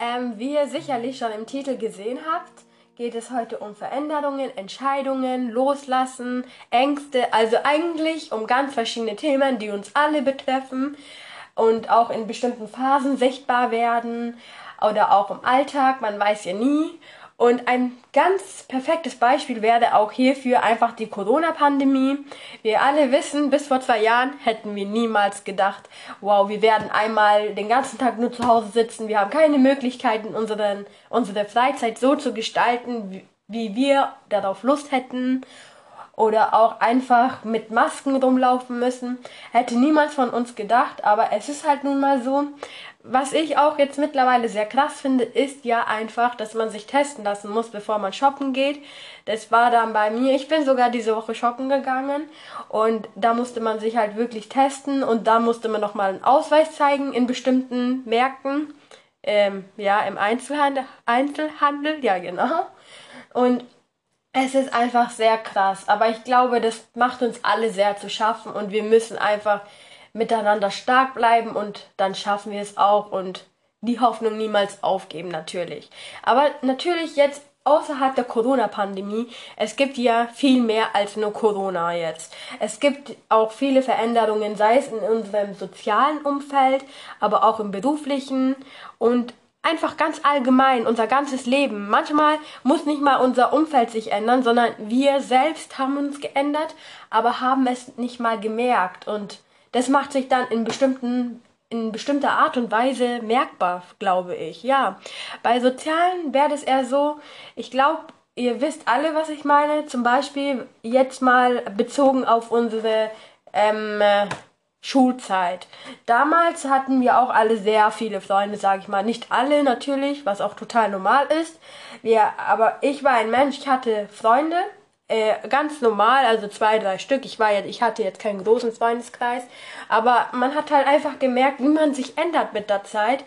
Ähm, wie ihr sicherlich schon im Titel gesehen habt, geht es heute um Veränderungen, Entscheidungen, Loslassen, Ängste, also eigentlich um ganz verschiedene Themen, die uns alle betreffen und auch in bestimmten Phasen sichtbar werden oder auch im Alltag, man weiß ja nie. Und ein ganz perfektes Beispiel wäre auch hierfür einfach die Corona-Pandemie. Wir alle wissen, bis vor zwei Jahren hätten wir niemals gedacht, wow, wir werden einmal den ganzen Tag nur zu Hause sitzen, wir haben keine Möglichkeiten, unseren, unsere Freizeit so zu gestalten, wie, wie wir darauf Lust hätten oder auch einfach mit Masken rumlaufen müssen. Hätte niemand von uns gedacht, aber es ist halt nun mal so. Was ich auch jetzt mittlerweile sehr krass finde, ist ja einfach, dass man sich testen lassen muss, bevor man shoppen geht. Das war dann bei mir. Ich bin sogar diese Woche shoppen gegangen und da musste man sich halt wirklich testen und da musste man nochmal einen Ausweis zeigen in bestimmten Märkten. Ähm, ja, im Einzelhandel, Einzelhandel, ja genau. Und es ist einfach sehr krass, aber ich glaube, das macht uns alle sehr zu schaffen und wir müssen einfach miteinander stark bleiben und dann schaffen wir es auch und die Hoffnung niemals aufgeben natürlich. Aber natürlich jetzt außerhalb der Corona-Pandemie, es gibt ja viel mehr als nur Corona jetzt. Es gibt auch viele Veränderungen, sei es in unserem sozialen Umfeld, aber auch im beruflichen und einfach ganz allgemein unser ganzes Leben. Manchmal muss nicht mal unser Umfeld sich ändern, sondern wir selbst haben uns geändert, aber haben es nicht mal gemerkt und das macht sich dann in bestimmten in bestimmter Art und Weise merkbar, glaube ich. Ja, bei Sozialen wäre das eher so, ich glaube, ihr wisst alle, was ich meine. Zum Beispiel jetzt mal bezogen auf unsere ähm, Schulzeit. Damals hatten wir auch alle sehr viele Freunde, sage ich mal. Nicht alle natürlich, was auch total normal ist. Wir, aber ich war ein Mensch, ich hatte Freunde, äh, ganz normal, also zwei, drei Stück. Ich war ja, ich hatte jetzt keinen großen Freundeskreis, aber man hat halt einfach gemerkt, wie man sich ändert mit der Zeit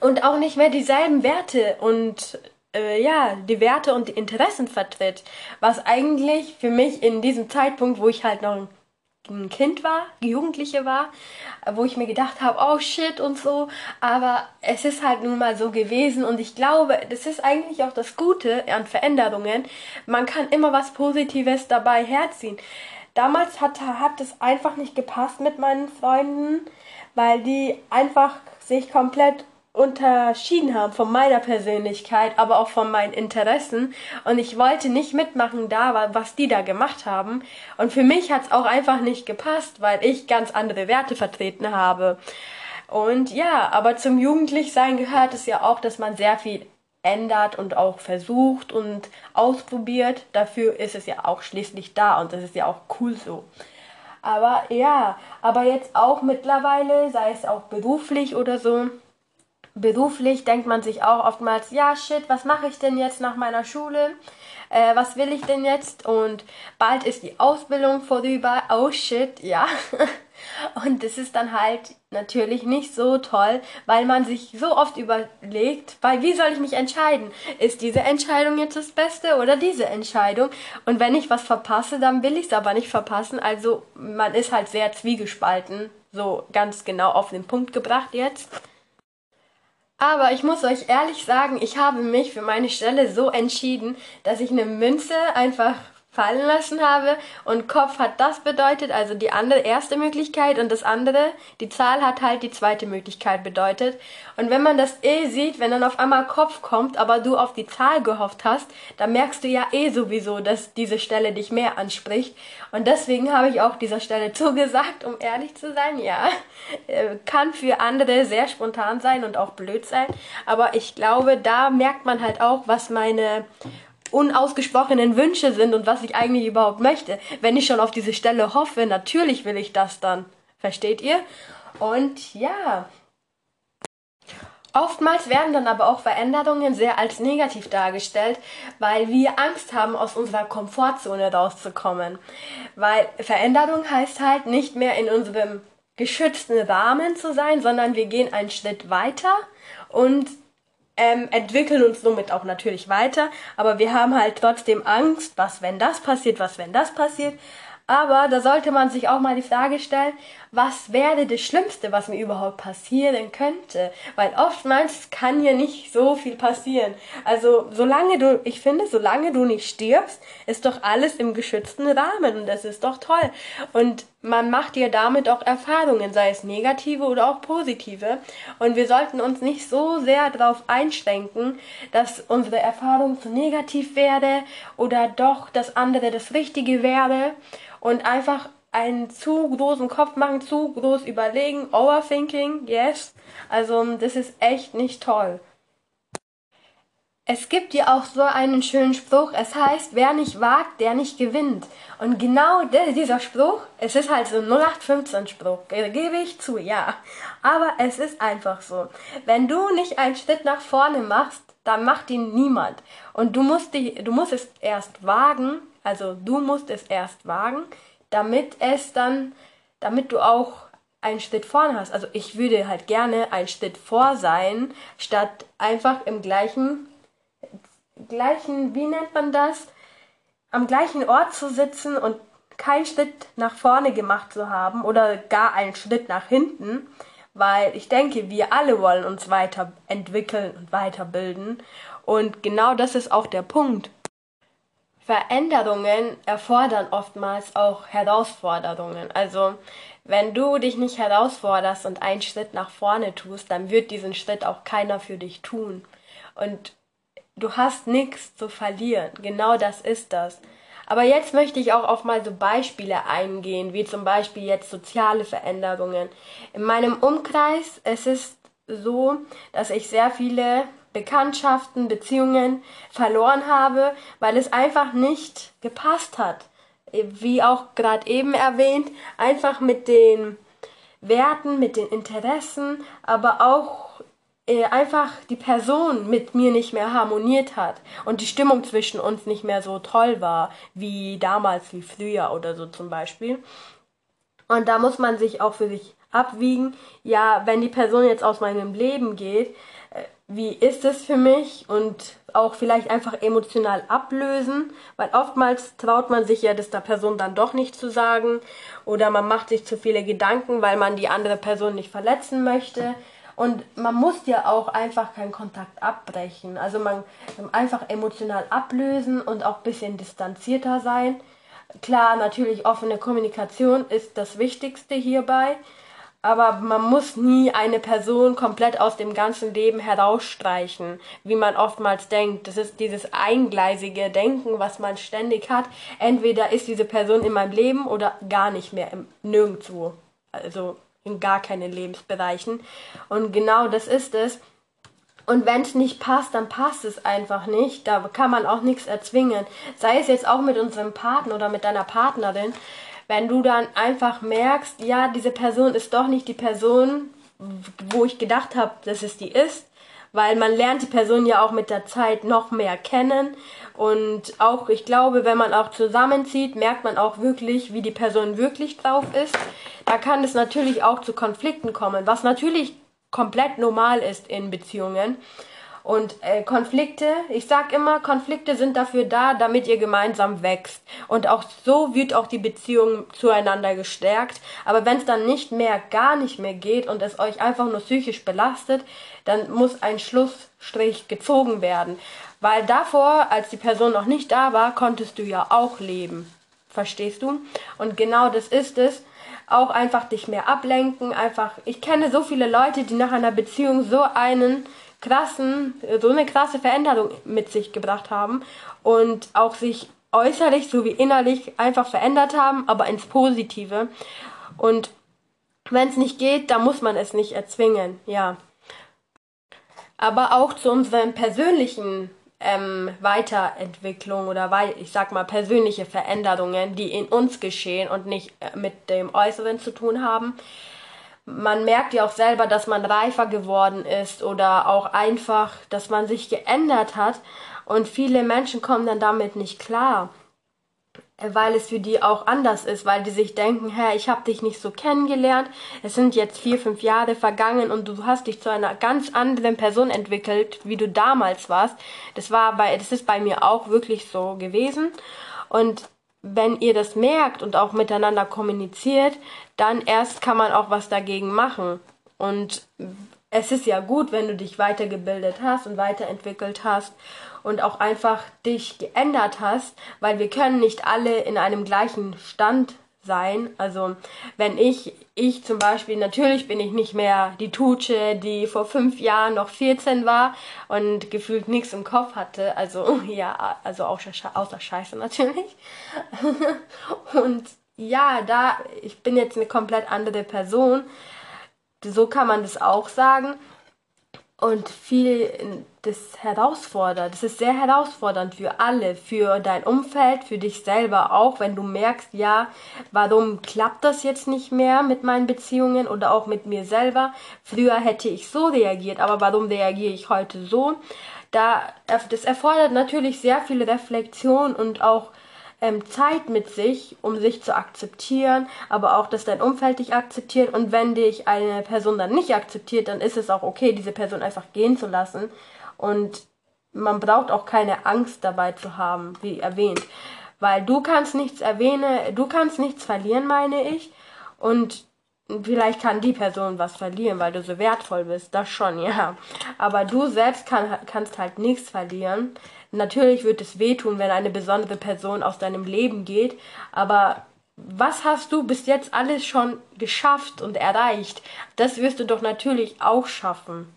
und auch nicht mehr dieselben Werte und äh, ja, die Werte und die Interessen vertritt, was eigentlich für mich in diesem Zeitpunkt, wo ich halt noch ein Kind war, Jugendliche war, wo ich mir gedacht habe, oh shit und so. Aber es ist halt nun mal so gewesen und ich glaube, das ist eigentlich auch das Gute an Veränderungen. Man kann immer was Positives dabei herziehen. Damals hat, hat es einfach nicht gepasst mit meinen Freunden, weil die einfach sich komplett unterschieden haben von meiner Persönlichkeit, aber auch von meinen Interessen. Und ich wollte nicht mitmachen da, was die da gemacht haben. Und für mich hat es auch einfach nicht gepasst, weil ich ganz andere Werte vertreten habe. Und ja, aber zum Jugendlichsein gehört es ja auch, dass man sehr viel ändert und auch versucht und ausprobiert. Dafür ist es ja auch schließlich da und das ist ja auch cool so. Aber ja, aber jetzt auch mittlerweile, sei es auch beruflich oder so, beruflich denkt man sich auch oftmals, ja, shit, was mache ich denn jetzt nach meiner Schule? Äh, was will ich denn jetzt? Und bald ist die Ausbildung vorüber. Oh shit, ja. Und das ist dann halt natürlich nicht so toll, weil man sich so oft überlegt, weil wie soll ich mich entscheiden? Ist diese Entscheidung jetzt das Beste oder diese Entscheidung? Und wenn ich was verpasse, dann will ich es aber nicht verpassen. Also man ist halt sehr zwiegespalten, so ganz genau auf den Punkt gebracht jetzt. Aber ich muss euch ehrlich sagen, ich habe mich für meine Stelle so entschieden, dass ich eine Münze einfach fallen lassen habe und Kopf hat das bedeutet, also die andere erste Möglichkeit und das andere, die Zahl hat halt die zweite Möglichkeit bedeutet. Und wenn man das eh sieht, wenn dann auf einmal Kopf kommt, aber du auf die Zahl gehofft hast, dann merkst du ja eh sowieso, dass diese Stelle dich mehr anspricht. Und deswegen habe ich auch dieser Stelle zugesagt, um ehrlich zu sein, ja. Äh, kann für andere sehr spontan sein und auch blöd sein. Aber ich glaube, da merkt man halt auch, was meine unausgesprochenen Wünsche sind und was ich eigentlich überhaupt möchte. Wenn ich schon auf diese Stelle hoffe, natürlich will ich das dann. Versteht ihr? Und ja. Oftmals werden dann aber auch Veränderungen sehr als negativ dargestellt, weil wir Angst haben, aus unserer Komfortzone rauszukommen. Weil Veränderung heißt halt nicht mehr in unserem geschützten Rahmen zu sein, sondern wir gehen einen Schritt weiter und ähm, entwickeln uns somit auch natürlich weiter, aber wir haben halt trotzdem Angst, was wenn das passiert, was wenn das passiert. Aber da sollte man sich auch mal die Frage stellen, was wäre das Schlimmste, was mir überhaupt passieren könnte? Weil oftmals kann ja nicht so viel passieren. Also solange du, ich finde, solange du nicht stirbst, ist doch alles im geschützten Rahmen und das ist doch toll. Und man macht ja damit auch Erfahrungen, sei es negative oder auch positive. Und wir sollten uns nicht so sehr darauf einschränken, dass unsere Erfahrung zu negativ wäre oder doch das andere das Richtige wäre und einfach einen zu großen Kopf machen, zu groß überlegen, Overthinking, yes. Also das ist echt nicht toll. Es gibt ja auch so einen schönen Spruch, es heißt, wer nicht wagt, der nicht gewinnt. Und genau dieser Spruch, es ist halt so ein 0815 Spruch, gebe ich zu, ja. Aber es ist einfach so. Wenn du nicht einen Schritt nach vorne machst, dann macht ihn niemand. Und du musst, dich, du musst es erst wagen, also du musst es erst wagen, damit es dann, damit du auch einen Schritt vorne hast. Also ich würde halt gerne einen Schritt vor sein, statt einfach im gleichen, gleichen, wie nennt man das, am gleichen Ort zu sitzen und keinen Schritt nach vorne gemacht zu haben oder gar einen Schritt nach hinten, weil ich denke, wir alle wollen uns weiterentwickeln und weiterbilden und genau das ist auch der Punkt. Veränderungen erfordern oftmals auch Herausforderungen. Also wenn du dich nicht herausforderst und einen Schritt nach vorne tust, dann wird diesen Schritt auch keiner für dich tun. Und du hast nichts zu verlieren. Genau das ist das. Aber jetzt möchte ich auch auf mal so Beispiele eingehen, wie zum Beispiel jetzt soziale Veränderungen. In meinem Umkreis, es ist so, dass ich sehr viele Bekanntschaften, Beziehungen verloren habe, weil es einfach nicht gepasst hat. Wie auch gerade eben erwähnt, einfach mit den Werten, mit den Interessen, aber auch äh, einfach die Person mit mir nicht mehr harmoniert hat und die Stimmung zwischen uns nicht mehr so toll war, wie damals, wie früher oder so zum Beispiel. Und da muss man sich auch für sich abwiegen, ja, wenn die Person jetzt aus meinem Leben geht, wie ist es für mich und auch vielleicht einfach emotional ablösen, weil oftmals traut man sich ja das der Person dann doch nicht zu sagen oder man macht sich zu viele Gedanken, weil man die andere Person nicht verletzen möchte. Und man muss ja auch einfach keinen Kontakt abbrechen. Also man einfach emotional ablösen und auch ein bisschen distanzierter sein. Klar, natürlich offene Kommunikation ist das Wichtigste hierbei aber man muss nie eine Person komplett aus dem ganzen Leben herausstreichen, wie man oftmals denkt. Das ist dieses eingleisige Denken, was man ständig hat. Entweder ist diese Person in meinem Leben oder gar nicht mehr, im, nirgendwo. Also in gar keinen Lebensbereichen. Und genau das ist es. Und wenn es nicht passt, dann passt es einfach nicht. Da kann man auch nichts erzwingen. Sei es jetzt auch mit unserem Partner oder mit deiner Partnerin wenn du dann einfach merkst, ja, diese Person ist doch nicht die Person, wo ich gedacht habe, dass es die ist, weil man lernt die Person ja auch mit der Zeit noch mehr kennen und auch ich glaube, wenn man auch zusammenzieht, merkt man auch wirklich, wie die Person wirklich drauf ist. Da kann es natürlich auch zu Konflikten kommen, was natürlich komplett normal ist in Beziehungen. Und äh, Konflikte, ich sag immer, Konflikte sind dafür da, damit ihr gemeinsam wächst. Und auch so wird auch die Beziehung zueinander gestärkt. Aber wenn es dann nicht mehr, gar nicht mehr geht und es euch einfach nur psychisch belastet, dann muss ein Schlussstrich gezogen werden. Weil davor, als die Person noch nicht da war, konntest du ja auch leben. Verstehst du? Und genau das ist es auch einfach dich mehr ablenken, einfach, ich kenne so viele Leute, die nach einer Beziehung so einen krassen, so eine krasse Veränderung mit sich gebracht haben und auch sich äußerlich sowie innerlich einfach verändert haben, aber ins Positive. Und wenn es nicht geht, dann muss man es nicht erzwingen, ja. Aber auch zu unseren persönlichen ähm, Weiterentwicklung oder ich sag mal persönliche Veränderungen, die in uns geschehen und nicht äh, mit dem Äußeren zu tun haben, man merkt ja auch selber, dass man reifer geworden ist oder auch einfach, dass man sich geändert hat. Und viele Menschen kommen dann damit nicht klar, weil es für die auch anders ist, weil die sich denken, hä, ich habe dich nicht so kennengelernt, es sind jetzt vier, fünf Jahre vergangen und du hast dich zu einer ganz anderen Person entwickelt, wie du damals warst. Das war bei, das ist bei mir auch wirklich so gewesen. Und wenn ihr das merkt und auch miteinander kommuniziert, dann erst kann man auch was dagegen machen. Und es ist ja gut, wenn du dich weitergebildet hast und weiterentwickelt hast und auch einfach dich geändert hast, weil wir können nicht alle in einem gleichen Stand sein. Also wenn ich, ich zum Beispiel, natürlich bin ich nicht mehr die Tutsche, die vor fünf Jahren noch 14 war und gefühlt nichts im Kopf hatte. Also ja, also auch außer Scheiße natürlich. und ja, da, ich bin jetzt eine komplett andere Person. So kann man das auch sagen und viel das herausfordert. Das ist sehr herausfordernd für alle, für dein Umfeld, für dich selber auch, wenn du merkst, ja, warum klappt das jetzt nicht mehr mit meinen Beziehungen oder auch mit mir selber? Früher hätte ich so reagiert, aber warum reagiere ich heute so? Da, das erfordert natürlich sehr viel Reflexion und auch ähm, Zeit mit sich, um sich zu akzeptieren, aber auch, dass dein Umfeld dich akzeptiert. Und wenn dich eine Person dann nicht akzeptiert, dann ist es auch okay, diese Person einfach gehen zu lassen. Und man braucht auch keine Angst dabei zu haben, wie erwähnt. Weil du kannst nichts erwähnen, du kannst nichts verlieren, meine ich. Und vielleicht kann die Person was verlieren, weil du so wertvoll bist. Das schon, ja. Aber du selbst kann, kannst halt nichts verlieren. Natürlich wird es wehtun, wenn eine besondere Person aus deinem Leben geht, aber was hast du bis jetzt alles schon geschafft und erreicht? Das wirst du doch natürlich auch schaffen.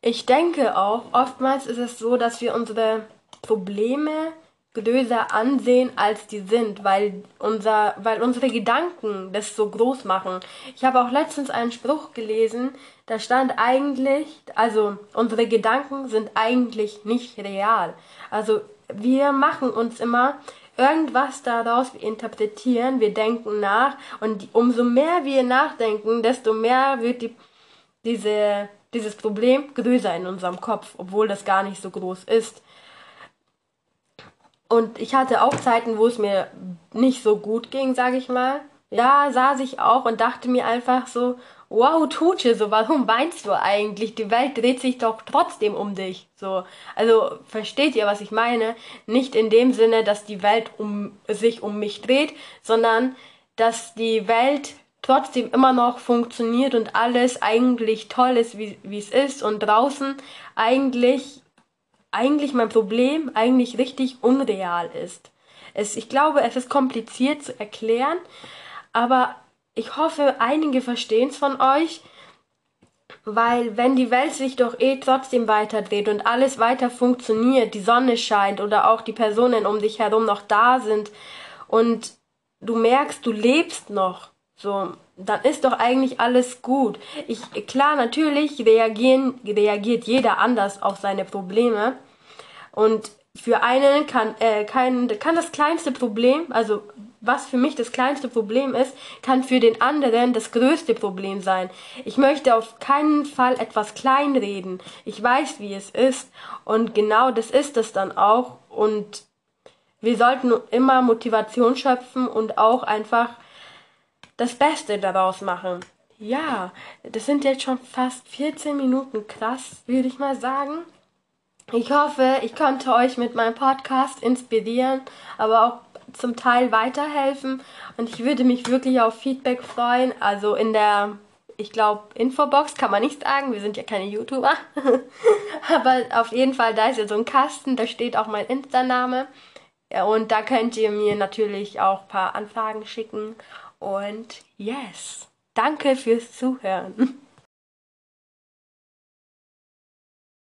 Ich denke auch, oftmals ist es so, dass wir unsere Probleme größer ansehen, als die sind, weil, unser, weil unsere Gedanken das so groß machen. Ich habe auch letztens einen Spruch gelesen, da stand eigentlich, also unsere Gedanken sind eigentlich nicht real. Also wir machen uns immer irgendwas daraus, wir interpretieren, wir denken nach und umso mehr wir nachdenken, desto mehr wird die, diese, dieses Problem größer in unserem Kopf, obwohl das gar nicht so groß ist. Und ich hatte auch Zeiten, wo es mir nicht so gut ging, sage ich mal. Ja, saß ich auch und dachte mir einfach so, wow, Tutsche, so, warum weinst du eigentlich? Die Welt dreht sich doch trotzdem um dich. So, also versteht ihr, was ich meine? Nicht in dem Sinne, dass die Welt um sich um mich dreht, sondern dass die Welt trotzdem immer noch funktioniert und alles eigentlich toll ist, wie es ist und draußen eigentlich eigentlich mein Problem eigentlich richtig unreal ist. Es, ich glaube, es ist kompliziert zu erklären, aber ich hoffe, einige verstehen es von euch, weil wenn die Welt sich doch eh trotzdem weiterdreht und alles weiter funktioniert, die Sonne scheint oder auch die Personen um dich herum noch da sind und du merkst, du lebst noch, so, dann ist doch eigentlich alles gut. Ich, klar, natürlich reagieren, reagiert jeder anders auf seine Probleme. Und für einen kann, äh, kann, kann das kleinste Problem, also was für mich das kleinste Problem ist, kann für den anderen das größte Problem sein. Ich möchte auf keinen Fall etwas kleinreden. Ich weiß, wie es ist. Und genau das ist es dann auch. Und wir sollten immer Motivation schöpfen und auch einfach das Beste daraus machen. Ja, das sind jetzt schon fast 14 Minuten krass, würde ich mal sagen. Ich hoffe, ich konnte euch mit meinem Podcast inspirieren, aber auch zum Teil weiterhelfen. Und ich würde mich wirklich auf Feedback freuen. Also in der, ich glaube, Infobox kann man nicht sagen, wir sind ja keine YouTuber. aber auf jeden Fall, da ist ja so ein Kasten, da steht auch mein Insta-Name. Und da könnt ihr mir natürlich auch ein paar Anfragen schicken. Und yes, danke fürs Zuhören.